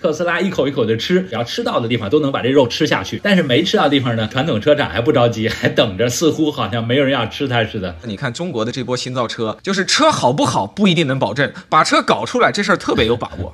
特斯拉一口一口的吃，只要吃到的地方都能把这肉吃下去，但是没吃到地方呢，传统车厂还不着急，还等着，似乎好像没有人要吃它似的。你看中国的这波新造车，就是车好不好不一定能保证，把车搞出来这事儿特别有把握。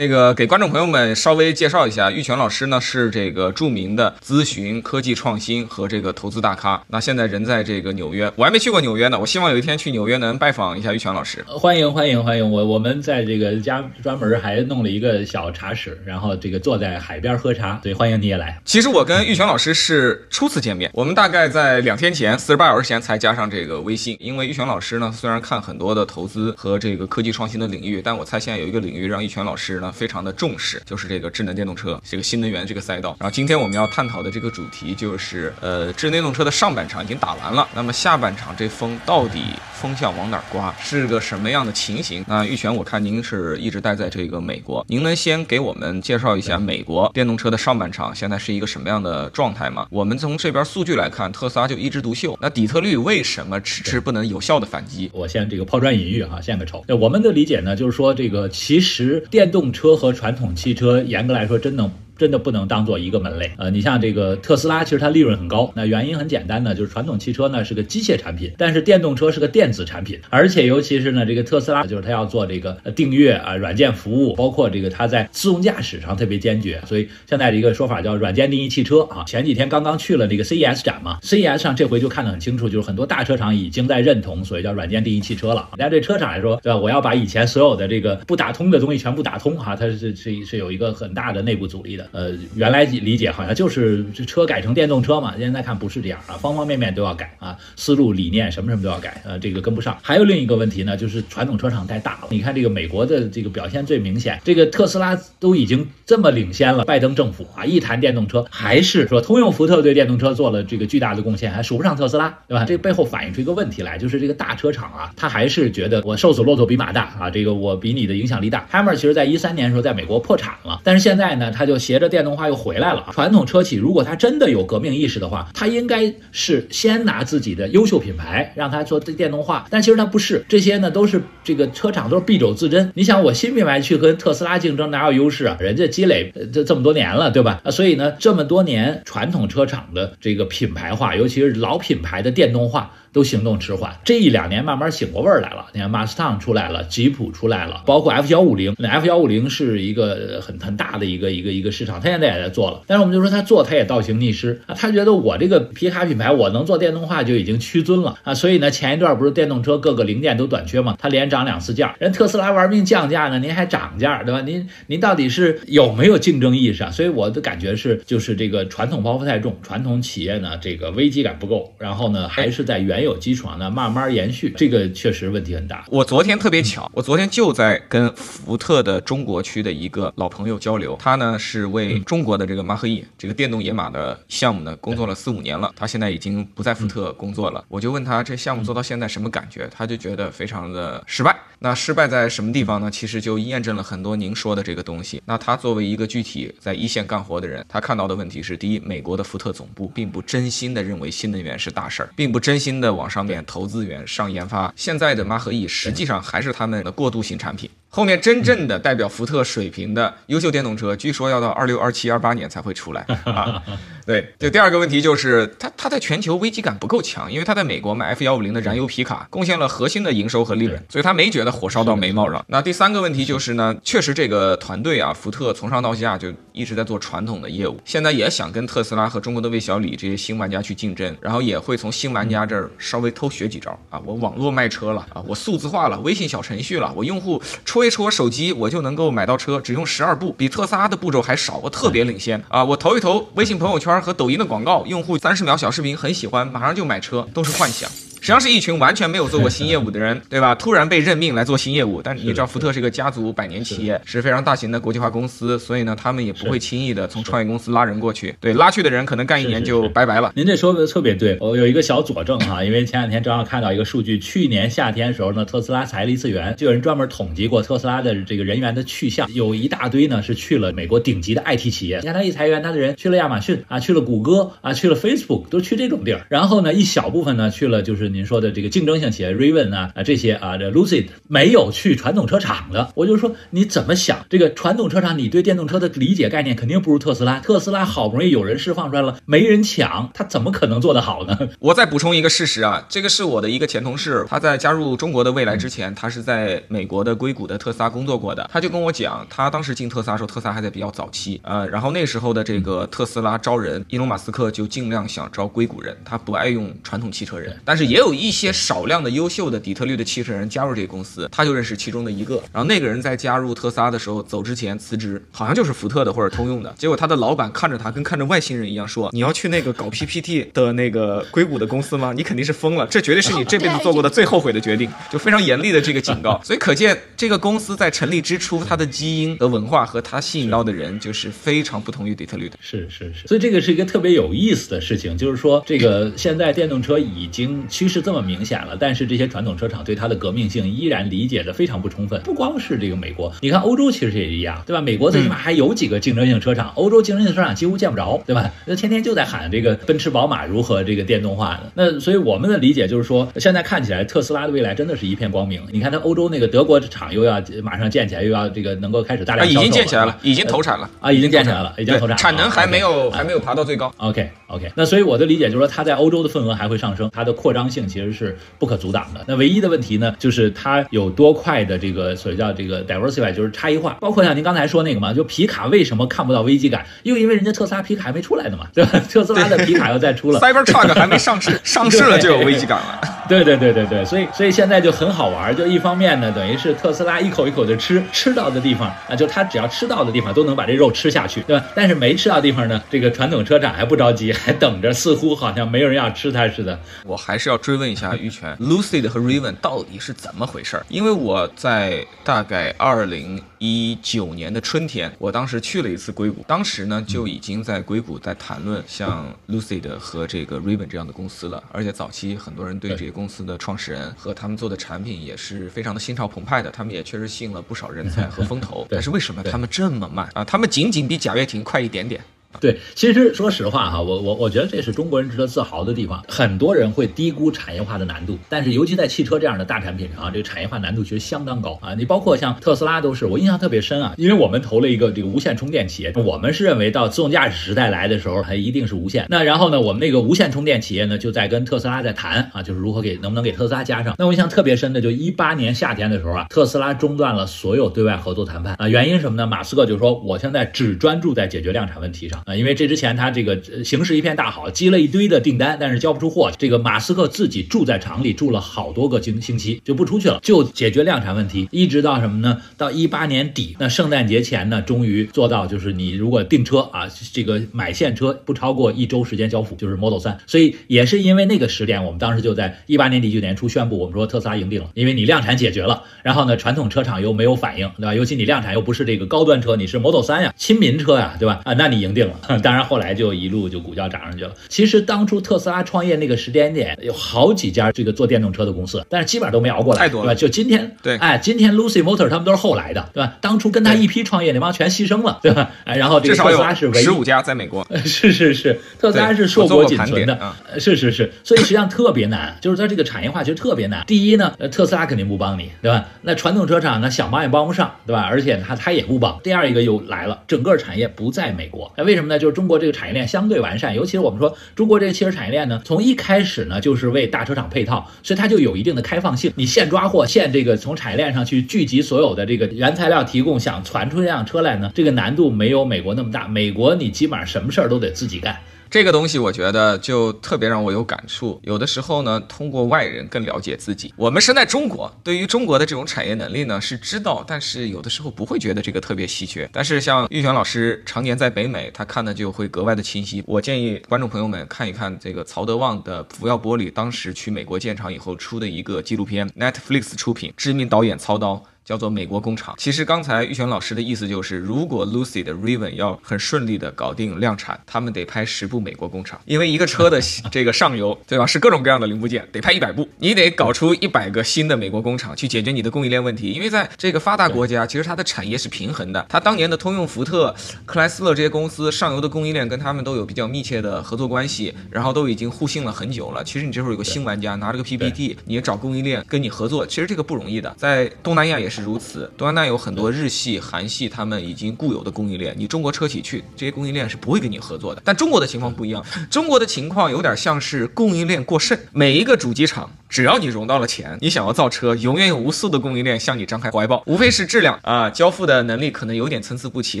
那个给观众朋友们稍微介绍一下，玉泉老师呢是这个著名的咨询、科技创新和这个投资大咖。那现在人在这个纽约，我还没去过纽约呢。我希望有一天去纽约能拜访一下玉泉老师。欢迎欢迎欢迎！我我们在这个家专门还弄了一个小茶室，然后这个坐在海边喝茶，所以欢迎你也来。其实我跟玉泉老师是初次见面，我们大概在两天前四十八小时前才加上这个微信。因为玉泉老师呢，虽然看很多的投资和这个科技创新的领域，但我猜现在有一个领域让玉泉老师呢。非常的重视，就是这个智能电动车，这个新能源这个赛道。然后今天我们要探讨的这个主题就是，呃，智能电动车的上半场已经打完了，那么下半场这风到底风向往哪儿刮，是个什么样的情形？那玉泉，我看您是一直待在这个美国，您能先给我们介绍一下美国电动车的上半场现在是一个什么样的状态吗？我们从这边数据来看，特斯拉就一枝独秀，那底特律为什么迟迟不能有效的反击？我先这个抛砖引玉哈，献个丑。那我们的理解呢，就是说这个其实电动车和传统汽车严格来说，真能。真的不能当做一个门类。呃，你像这个特斯拉，其实它利润很高。那原因很简单呢，就是传统汽车呢是个机械产品，但是电动车是个电子产品。而且尤其是呢，这个特斯拉就是它要做这个订阅啊、软件服务，包括这个它在自动驾驶上特别坚决。所以现在的一个说法叫软件定义汽车啊。前几天刚刚去了那个 CES 展嘛，CES 上这回就看得很清楚，就是很多大车厂已经在认同所谓叫软件定义汽车了。那对车厂来说，对吧？我要把以前所有的这个不打通的东西全部打通哈，它是是是有一个很大的内部阻力的。呃，原来。理解好像就是这车改成电动车嘛，现在看不是这样啊，方方面面都要改。啊，思路理念什么什么都要改，呃，这个跟不上。还有另一个问题呢，就是传统车厂太大了。你看这个美国的这个表现最明显，这个特斯拉都已经这么领先了，拜登政府啊，一谈电动车还是说通用福特对电动车做了这个巨大的贡献，还数不上特斯拉，对吧？这背后反映出一个问题来，就是这个大车厂啊，他还是觉得我瘦死骆驼比马大啊，这个我比你的影响力大。Hammer 其实在一三年的时候在美国破产了，但是现在呢，他就携着电动化又回来了。传统车企如果它真的有革命意识的话，它应该是先拿自己的优秀品牌让它做电动化。但其实它不是，这些呢都是这个车厂都是敝帚自珍。你想，我新品牌去跟特斯拉竞争，哪有优势啊？人家积累这这么多年了，对吧？所以呢，这么多年传统车厂的这个品牌化，尤其是老品牌的电动化。都行动迟缓，这一两年慢慢醒过味儿来了。你看，马斯汤出来了，吉普出来了，包括 F 幺五零。那 F 幺五零是一个很很大的一个一个一个市场，他现在也在做了。但是我们就说他做，他也倒行逆施啊。他觉得我这个皮卡品牌，我能做电动化就已经屈尊了啊。所以呢，前一段不是电动车各个零件都短缺嘛，他连涨两次价。人特斯拉玩命降价呢，您还涨价，对吧？您您到底是有没有竞争意识啊？所以我的感觉是，就是这个传统包袱太重，传统企业呢这个危机感不够，然后呢还是在原没有基础上呢。慢慢延续，这个确实问题很大。我昨天特别巧，我昨天就在跟福特的中国区的一个老朋友交流，他呢是为中国的这个马赫 E 这个电动野马的项目呢工作了四五年了，他现在已经不在福特工作了。我就问他这项目做到现在什么感觉，他就觉得非常的失败。那失败在什么地方呢？其实就验证了很多您说的这个东西。那他作为一个具体在一线干活的人，他看到的问题是：第一，美国的福特总部并不真心的认为新能源是大事儿，并不真心的往上面投资源上研发。现在的妈和 E 实际上还是他们的过渡型产品。后面真正的代表福特水平的优秀电动车，据说要到二六、二七、二八年才会出来 啊。对，就第二个问题就是它它在全球危机感不够强，因为它在美国卖 F 幺五零的燃油皮卡，贡献了核心的营收和利润，所以它没觉得火烧到眉毛上。那第三个问题就是呢，确实这个团队啊，福特从上到下就一直在做传统的业务，现在也想跟特斯拉和中国的魏小李这些新玩家去竞争，然后也会从新玩家这儿稍微偷学几招啊，我网络卖车了啊，我数字化了，微信小程序了，我用户戳一戳手机，我就能够买到车，只用十二步，比特斯拉的步骤还少，我特别领先啊，我投一投微信朋友圈和抖音的广告。用户三十秒小视频很喜欢，马上就买车，都是幻想。实际上是一群完全没有做过新业务的人，对吧？突然被任命来做新业务，但你知道福特是一个家族百年企业，是非常大型的国际化公司，所以呢，他们也不会轻易的从创业公司拉人过去。对，拉去的人可能干一年就拜拜了。您这说的特别对，我有一个小佐证哈，因为前两天正好看到一个数据，去年夏天时候呢，特斯拉裁了一次员，就有人专门统计过特斯拉的这个人员的去向，有一大堆呢是去了美国顶级的 IT 企业。你看他一裁员，他的人去了亚马逊啊，去了谷歌啊，去了 Facebook，都去这种地儿。然后呢，一小部分呢去了就是您说的这个竞争性企业 Raven 啊啊这些啊这 Lucid 没有去传统车厂的，我就说你怎么想？这个传统车厂，你对电动车的理解概念肯定不如特斯拉。特斯拉好不容易有人释放出来了，没人抢，他怎么可能做得好呢？我再补充一个事实啊，这个是我的一个前同事，他在加入中国的未来之前，他是在美国的硅谷的特斯拉工作过的。他就跟我讲，他当时进特斯拉时候，特斯拉还在比较早期，呃，然后那时候的这个特斯拉招人，伊隆马斯克就尽量想招硅谷人，他不爱用传统汽车人。但是也有一些少量的优秀的底特律的汽车人加入这个公司，他就认识其中的一个。然后那个人在加入特斯拉的时候，走之前辞职，好像就是福特的或者通用的。结果他的老板看着他跟看着外星人一样，说：“你要去那个搞 PPT 的那个硅谷的公司吗？你肯定是疯了，这绝对是你这辈子做过的最后悔的决定。”就非常严厉的这个警告。所以可见这个公司在成立之初，它的基因和文化和它吸引到的人就是非常不同于底特律的。是是是，所以这个是一个特别有意思的事情，就是说这个现在电动车已经趋势这么明显了，但是这些传统车厂对它的革命性依然理解的非常不充分。不光是这个美国，你看欧洲其实也一样，对吧？美国最起码还有几个竞争性车厂，欧洲竞争性车厂几乎见不着，对吧？那天天就在喊这个奔驰、宝马如何这个电动化的。那所以我们的理解就是说，现在看起来特斯拉的未来真的是一片光明。你看它欧洲那个德国厂又要马上建起来，又要这个能够开始大量啊已经建起来了，已经投产了啊，已经建起来了，已经投产，产能还没有还没有爬到最高。OK OK，那所以我的理解就是说，它在欧洲的份额还会上升，它的扩张性其实是不可阻挡的。那唯一的问题呢，就是它有多快的这个所谓叫这个 diversify，就是差异化。包括像您刚才说那个嘛，就皮卡为什么看不到危机感？又因为人家特斯拉皮卡还没出来呢嘛，对吧？特斯拉的皮卡要再出了，Cybertruck 还没上市，上市了就有危机感了。对对对对对，所以所以现在就很好玩，就一方面呢，等于是特斯拉一口一口的吃，吃到的地方啊，就它只要吃到的地方都能把这肉吃下去，对吧？但是没吃到地方呢，这个传统车厂还不着急，还等着，似乎好像没有人要吃它似的。我还是要追问一下玉泉，Lucid 和 Raven 到底是怎么回事儿？因为我在大概二零一九年的春天，我当时去了一次硅谷，当时呢就已经在硅谷在谈论像 Lucid 和这个 Raven 这样的公司了，而且早期很多人对这些公司的创始人和他们做的产品也是非常的心潮澎湃的，他们也确实吸引了不少人才和 风投。但是为什么他们这么慢啊？他们仅仅比贾跃亭快一点点。对，其实说实话哈，我我我觉得这是中国人值得自豪的地方。很多人会低估产业化的难度，但是尤其在汽车这样的大产品上啊，这个产业化难度其实相当高啊。你包括像特斯拉都是，我印象特别深啊，因为我们投了一个这个无线充电企业，我们是认为到自动驾驶时代来的时候，它一定是无线。那然后呢，我们那个无线充电企业呢，就在跟特斯拉在谈啊，就是如何给能不能给特斯拉加上。那我印象特别深的，就一八年夏天的时候啊，特斯拉中断了所有对外合作谈判啊，原因什么呢？马斯克就说我现在只专注在解决量产问题上啊，因为这之前。他这个形势一片大好，积了一堆的订单，但是交不出货。这个马斯克自己住在厂里住了好多个星星期，就不出去了，就解决量产问题。一直到什么呢？到一八年底，那圣诞节前呢，终于做到，就是你如果订车啊，这个买现车不超过一周时间交付，就是 Model 三。所以也是因为那个时点，我们当时就在一八年底就年初宣布，我们说特斯拉赢定了，因为你量产解决了，然后呢，传统车厂又没有反应，对吧？尤其你量产又不是这个高端车，你是 Model 三呀，亲民车呀，对吧？啊，那你赢定了。当然后来。就一路就股价涨上去了。其实当初特斯拉创业那个时间点，有好几家这个做电动车的公司，但是基本上都没熬过来，太多了。就今天，对，哎，今天 Lucy Motor 他们都是后来的，对吧？当初跟他一批创业那帮全牺牲了，对吧？哎，然后这个特斯拉是唯一十五家在美国，是是是，特斯拉是硕果仅存的，是是是。所以实际上特别难，就是在这个产业化其实特别难。第一呢，特斯拉肯定不帮你，对吧？那传统车厂呢想帮也帮不上，对吧？而且他他也不帮。第二一个又来了，整个产业不在美国，那为什么什么呢？就是中国这个产业链相对完善。尤其是我们说中国这个汽车产业链呢，从一开始呢就是为大车厂配套，所以它就有一定的开放性。你现抓货，现这个从产业链上去聚集所有的这个原材料提供，想传出这辆车来呢，这个难度没有美国那么大。美国你基本上什么事儿都得自己干。这个东西我觉得就特别让我有感触。有的时候呢，通过外人更了解自己。我们生在中国，对于中国的这种产业能力呢是知道，但是有的时候不会觉得这个特别稀缺。但是像玉泉老师常年在北美，他看的就会格外的清晰。我建议观众朋友们看一看这个曹德旺的福耀玻璃当时去美国建厂以后出的一个纪录片，Netflix 出品，知名导演操刀。叫做美国工厂。其实刚才玉泉老师的意思就是，如果 Lucy 的 Raven 要很顺利的搞定量产，他们得拍十部美国工厂，因为一个车的 这个上游，对吧，是各种各样的零部件，得拍一百部，你得搞出一百个新的美国工厂去解决你的供应链问题。因为在这个发达国家，其实它的产业是平衡的，它当年的通用、福特、克莱斯勒这些公司上游的供应链跟他们都有比较密切的合作关系，然后都已经互信了很久了。其实你这会儿有个新玩家拿着个 PPT，你也找供应链跟你合作，其实这个不容易的。在东南亚也是如此，东南亚有很多日系、韩系他们已经固有的供应链，你中国车企去，这些供应链是不会跟你合作的。但中国的情况不一样，中国的情况有点像是供应链过剩，每一个主机厂。只要你融到了钱，你想要造车，永远有无数的供应链向你张开怀抱。无非是质量啊，交付的能力可能有点参差不齐，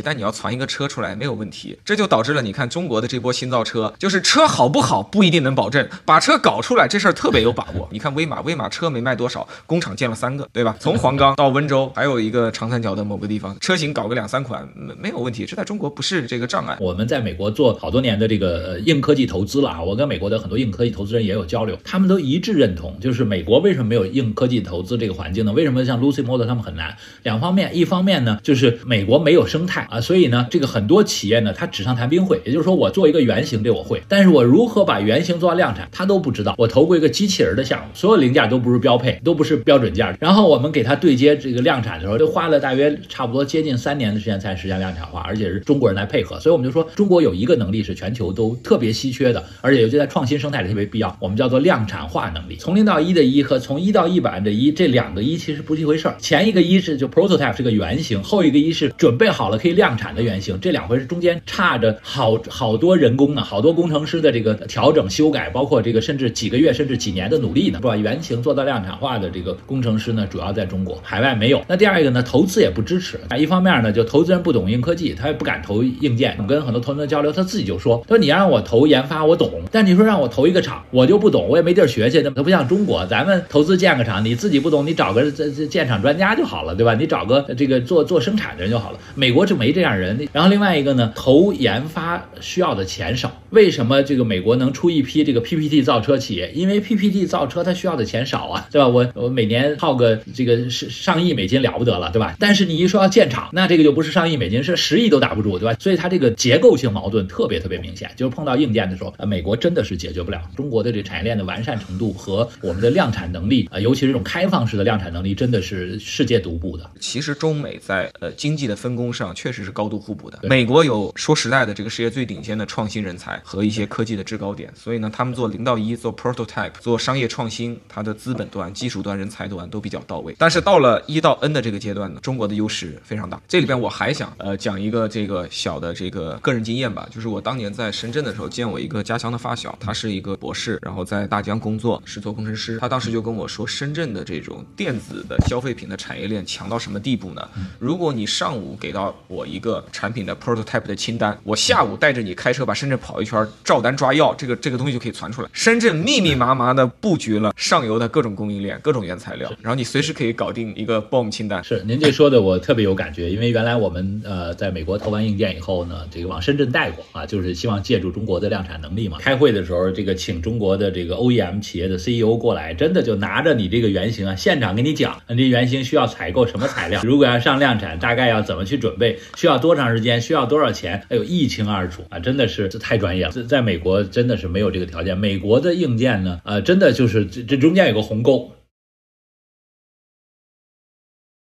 但你要传一个车出来没有问题。这就导致了你看中国的这波新造车，就是车好不好不一定能保证，把车搞出来这事儿特别有把握。你看威马，威马车没卖多少，工厂建了三个，对吧？从黄冈到温州，还有一个长三角的某个地方，车型搞个两三款没没有问题。这在中国不是这个障碍。我们在美国做好多年的这个硬科技投资了啊，我跟美国的很多硬科技投资人也有交流，他们都一致认同，就是美国为什么没有硬科技投资这个环境呢？为什么像 Lucy Motor 他们很难？两方面，一方面呢，就是美国没有生态啊，所以呢，这个很多企业呢，它纸上谈兵会，也就是说，我做一个原型，这我会，但是我如何把原型做到量产，他都不知道。我投过一个机器人的项目，所有零件都不是标配，都不是标准件，然后我们给他对接这个量产的时候，就花了大约差不多接近三年的时间才实现量产化，而且是中国人来配合，所以我们就说，中国有一个能力是全球都特别稀缺的，而且尤其在创新生态里特别必要，我们叫做量产化能力。从零到到一的一和从一到一百的一，这两个一其实不是一回事儿。前一个一是就 prototype 是个原型，后一个一是准备好了可以量产的原型，这两回是中间差着好好多人工呢，好多工程师的这个调整修改，包括这个甚至几个月甚至几年的努力呢，是吧原型做到量产化的这个工程师呢，主要在中国，海外没有。那第二个呢，投资也不支持。一方面呢，就投资人不懂硬科技，他也不敢投硬件。我跟很多投资人交流，他自己就说，他说你让我投研发，我懂，但你说让我投一个厂，我就不懂，我也没地儿学去。那他不像中中国，咱们投资建个厂，你自己不懂，你找个这这建厂专家就好了，对吧？你找个这个做做生产的人就好了。美国就没这样人。然后另外一个呢，投研发需要的钱少。为什么这个美国能出一批这个 PPT 造车企业？因为 PPT 造车它需要的钱少啊，对吧？我我每年耗个这个上上亿美金了不得了，对吧？但是你一说要建厂，那这个就不是上亿美金，是十亿都打不住，对吧？所以它这个结构性矛盾特别特别明显。就是碰到硬件的时候，呃，美国真的是解决不了。中国的这产业链的完善程度和们的量产能力啊，尤其是这种开放式的量产能力，真的是世界独步的。其实中美在呃经济的分工上确实是高度互补的。美国有说实在的，这个世界最顶尖的创新人才和一些科技的制高点，所以呢，他们做零到一、做 prototype、做商业创新，它的资本端、技术端、人才端都比较到位。但是到了一到 N 的这个阶段呢，中国的优势非常大。这里边我还想呃讲一个这个小的这个个人经验吧，就是我当年在深圳的时候见我一个家乡的发小，他是一个博士，然后在大疆工作，是做工程师。他当时就跟我说，深圳的这种电子的消费品的产业链强到什么地步呢？如果你上午给到我一个产品的 prototype 的清单，我下午带着你开车把深圳跑一圈，照单抓药，这个这个东西就可以传出来。深圳密密麻麻的布局了上游的各种供应链、各种原材料，然后你随时可以搞定一个 BOM 清单。是您这说的我特别有感觉，因为原来我们呃在美国投完硬件以后呢，这个往深圳带过啊，就是希望借助中国的量产能力嘛。开会的时候，这个请中国的这个 OEM 企业的 CEO 过来，真的就拿着你这个原型啊，现场给你讲，你这原型需要采购什么材料，如果要上量产，大概要怎么去准备，需要多长时间，需要多少钱，哎呦一清二楚啊，真的是这太专业了。在在美国真的是没有这个条件，美国的硬件呢，呃，真的就是这这中间有个鸿沟。